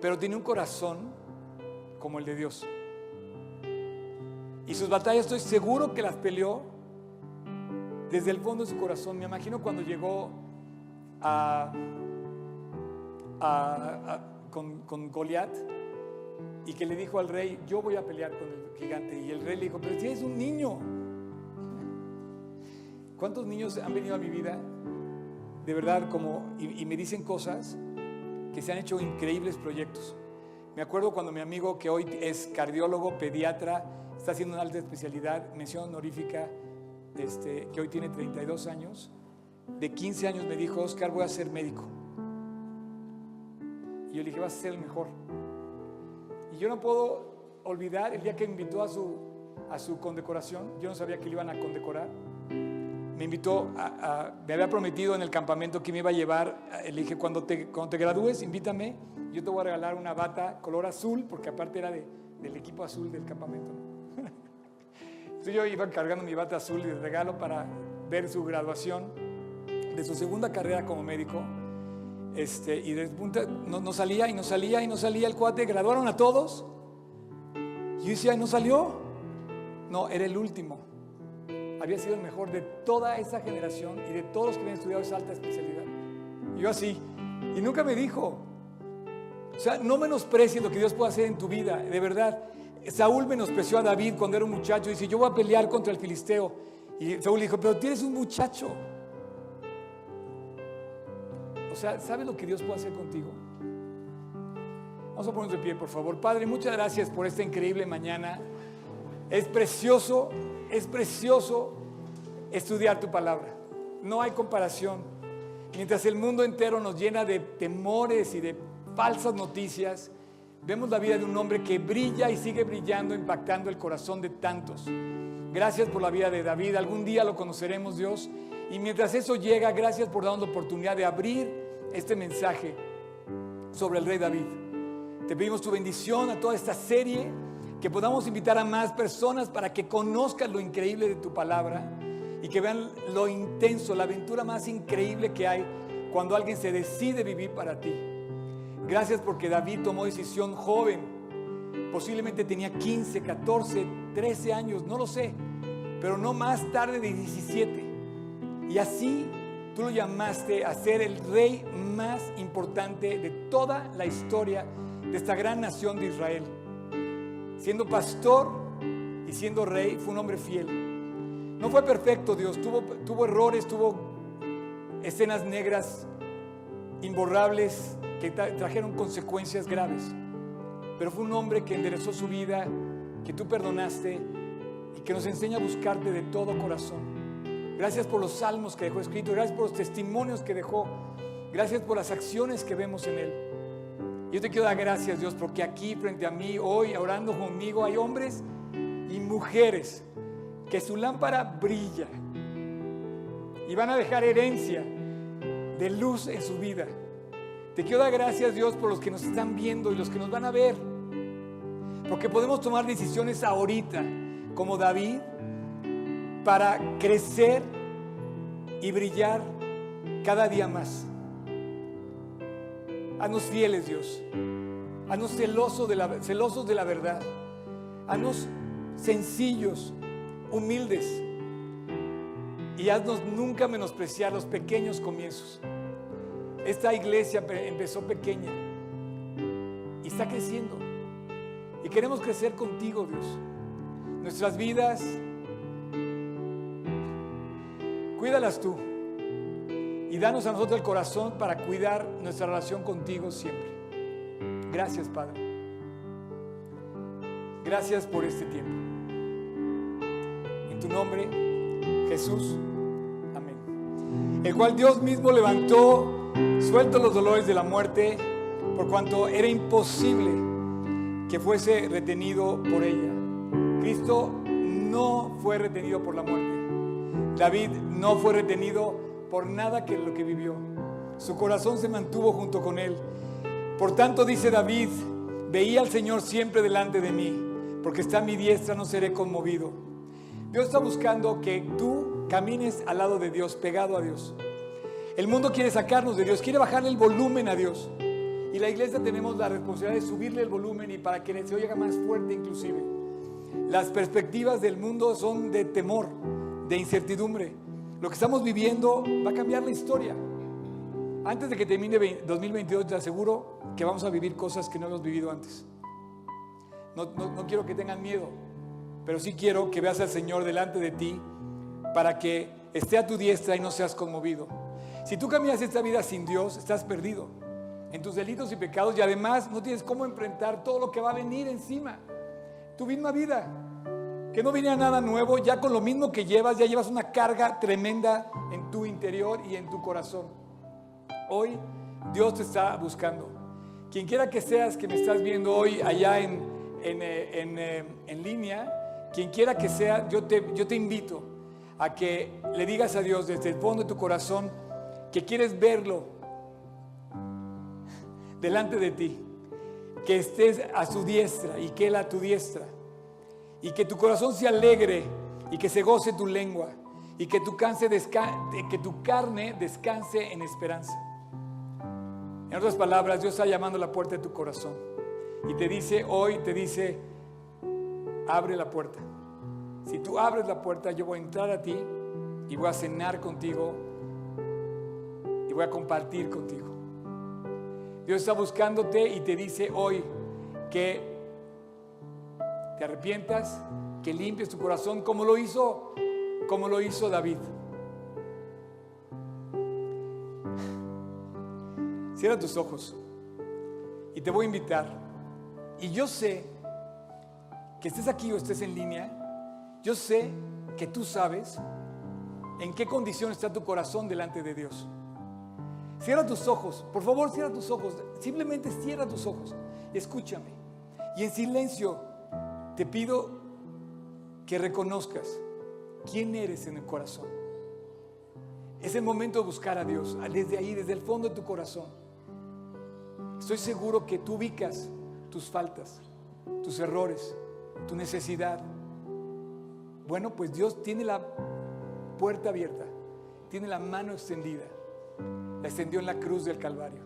pero tiene un corazón como el de Dios. Y sus batallas estoy seguro que las peleó desde el fondo de su corazón. Me imagino cuando llegó a, con, con Goliat y que le dijo al rey, yo voy a pelear con el gigante. Y el rey le dijo, pero si es un niño. ¿Cuántos niños han venido a mi vida de verdad como, y, me dicen cosas que se han hecho increíbles proyectos? Me acuerdo cuando mi amigo que hoy es cardiólogo, pediatra, está haciendo una alta especialidad, mención honorífica, este, que hoy tiene 32 años, de 15 años me dijo, Oscar, voy a ser médico. Y yo le dije, vas a ser el mejor yo no puedo olvidar el día que invitó a su, a su condecoración. Yo no sabía que le iban a condecorar. Me invitó, a, me había prometido en el campamento que me iba a llevar. Le dije, cuando te, cuando te gradúes, invítame. Yo te voy a regalar una bata color azul, porque aparte era de, del equipo azul del campamento. <laughs> Entonces yo iba cargando mi bata azul y regalo para ver su graduación de su segunda carrera como médico. Este, y de punta no, no, salía y no salía y no salía el cuate, graduaron a todos. Y yo decía, ¿no salió? No, era el último. Había sido el mejor de toda esa generación y de todos los que habían estudiado esa alta especialidad. Y yo así. Y nunca me dijo. O sea, no menosprecies lo que Dios puede hacer en tu vida, de verdad. Saúl menospreció a David cuando era un muchacho y dice, yo voy a pelear contra el filisteo. Y Saúl dijo, pero tienes un muchacho. Sea, ¿sabes lo que Dios puede hacer contigo? Vamos a ponernos de pie, por favor. Padre, muchas gracias por esta increíble mañana. Es precioso, es precioso estudiar tu palabra. No hay comparación. Mientras el mundo entero nos llena de temores y de falsas noticias, vemos la vida de un hombre que brilla y sigue brillando, impactando el corazón de tantos. Gracias por la vida de David. Algún día lo conoceremos, Dios. Y mientras eso llega, gracias por darnos la oportunidad de abrir este mensaje sobre el rey David. Te pedimos tu bendición a toda esta serie, que podamos invitar a más personas para que conozcan lo increíble de tu palabra y que vean lo intenso, la aventura más increíble que hay cuando alguien se decide vivir para ti. Gracias porque David tomó decisión joven. Posiblemente tenía 15, 14, 13 años, no lo sé, pero no más tarde de 17. Y así tú lo llamaste a ser el rey más importante de toda la historia de esta gran nación de Israel. Siendo pastor y siendo rey, fue un hombre fiel. No fue perfecto Dios, tuvo, tuvo errores, tuvo escenas negras, imborrables, que trajeron consecuencias graves. Pero fue un hombre que enderezó su vida, que tú perdonaste y que nos enseña a buscarte de todo corazón. Gracias por los salmos que dejó escrito, gracias por los testimonios que dejó, gracias por las acciones que vemos en él. Yo te quiero dar gracias, Dios, porque aquí frente a mí, hoy, orando conmigo, hay hombres y mujeres que su lámpara brilla y van a dejar herencia de luz en su vida. Te quiero dar gracias, Dios, por los que nos están viendo y los que nos van a ver. Porque podemos tomar decisiones ahorita, como David, para crecer y brillar cada día más. Haznos fieles, Dios. Haznos celosos de la, celosos de la verdad. Haznos sencillos, humildes. Y haznos nunca menospreciar los pequeños comienzos. Esta iglesia empezó pequeña y está creciendo. Y queremos crecer contigo, Dios. Nuestras vidas, cuídalas tú y danos a nosotros el corazón para cuidar nuestra relación contigo siempre. Gracias, Padre. Gracias por este tiempo. En tu nombre, Jesús. Amén. El cual Dios mismo levantó, suelto los dolores de la muerte, por cuanto era imposible que fuese retenido por ella. Cristo no fue retenido por la muerte. David no fue retenido por nada que lo que vivió. Su corazón se mantuvo junto con él. Por tanto, dice David, veía al Señor siempre delante de mí, porque está a mi diestra, no seré conmovido. Dios está buscando que tú camines al lado de Dios, pegado a Dios. El mundo quiere sacarnos de Dios, quiere bajarle el volumen a Dios. Y la iglesia tenemos la responsabilidad de subirle el volumen y para que se oiga más fuerte inclusive. Las perspectivas del mundo son de temor, de incertidumbre. Lo que estamos viviendo va a cambiar la historia. Antes de que termine 2022, te aseguro que vamos a vivir cosas que no hemos vivido antes. No, no, quiero que tengan miedo, pero sí quiero que veas al Señor delante de ti para que esté a tu diestra y no seas conmovido. Si tú caminas esta vida sin Dios, estás perdido en tus delitos y pecados y además no tienes cómo enfrentar todo lo que va a venir encima. Tu misma vida que no venía nada nuevo, ya con lo mismo que llevas, ya llevas una carga tremenda en tu interior y en tu corazón. Hoy Dios te está buscando. Quien quiera que seas que me estás viendo hoy allá en, en, eh, eh, en, línea, quien quiera que sea, yo te, yo te invito a que le digas a Dios desde el fondo de tu corazón que quieres verlo delante de ti, que estés a su diestra y que Él a tu diestra y que tu corazón se alegre y que se goce tu lengua y que tu, que tu carne descanse en esperanza. En otras palabras, Dios está llamando a la puerta de tu corazón y te dice, hoy te dice, abre la puerta. Si tú abres la puerta, yo voy a entrar a ti y voy a cenar contigo y voy a compartir contigo. Dios está buscándote y te dice hoy que te arrepientas, que limpies tu corazón como lo hizo, como lo hizo David. Cierra tus ojos y te voy a invitar. Y yo sé que estés aquí o estés en línea, yo sé que tú sabes en qué condición está tu corazón delante de Dios. Cierra tus ojos, por favor, cierra tus ojos. Simplemente cierra tus ojos. Escúchame. Y en silencio te pido que reconozcas quién eres en el corazón. Es el momento de buscar a Dios, desde ahí, desde el fondo de tu corazón. Estoy seguro que tú ubicas tus faltas, tus errores, tu necesidad. Bueno, pues Dios tiene la puerta abierta, tiene la mano extendida. La extendió en la cruz del Calvario.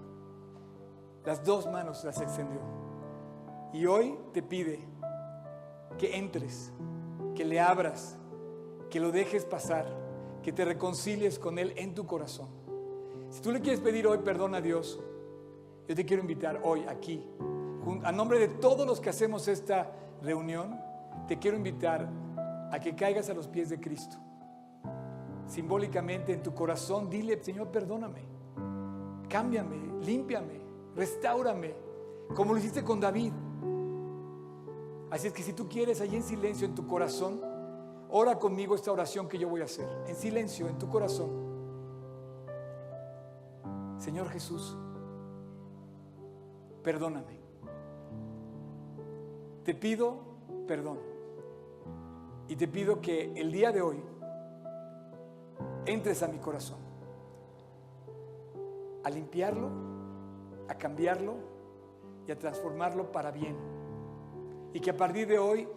Las dos manos las extendió. Y hoy te pide que entres, que le abras, que lo dejes pasar, que te reconcilies con Él en tu corazón. Si tú le quieres pedir hoy perdón a Dios, yo te quiero invitar hoy aquí, a nombre de todos los que hacemos esta reunión, te quiero invitar a que caigas a los pies de Cristo. Simbólicamente en tu corazón, dile, Señor, perdóname, cámbiame, límpiame, restaurame, como lo hiciste con David. Así es que si tú quieres, allí en silencio en tu corazón, ora conmigo esta oración que yo voy a hacer, en silencio, en tu corazón. Señor Jesús, perdóname. Te pido perdón. Y te pido que el día de hoy entres a mi corazón. A limpiarlo, a cambiarlo y a transformarlo para bien. Y que a partir de hoy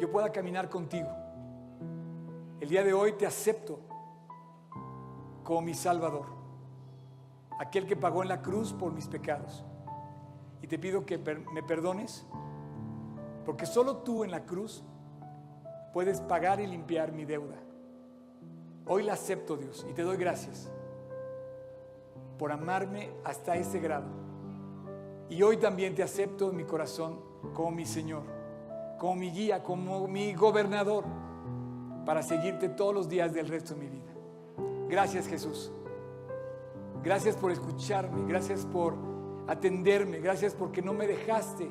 yo pueda caminar contigo. El día de hoy te acepto como mi Salvador, aquel que pagó en la cruz por mis pecados. Y te pido que me perdones, porque solo tú en la cruz puedes pagar y limpiar mi deuda. Hoy la acepto, Dios, y te doy gracias por amarme hasta ese grado. Y hoy también te acepto en mi corazón como mi Señor, como mi guía, como mi gobernador, para seguirte todos los días del resto de mi vida. Gracias Jesús. Gracias por escucharme, gracias por atenderme, gracias porque no me dejaste.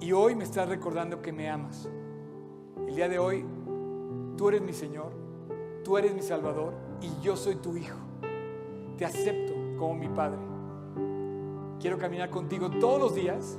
Y hoy me estás recordando que me amas. El día de hoy, tú eres mi Señor, tú eres mi Salvador y yo soy tu Hijo. Te acepto como mi Padre. Quiero caminar contigo todos los días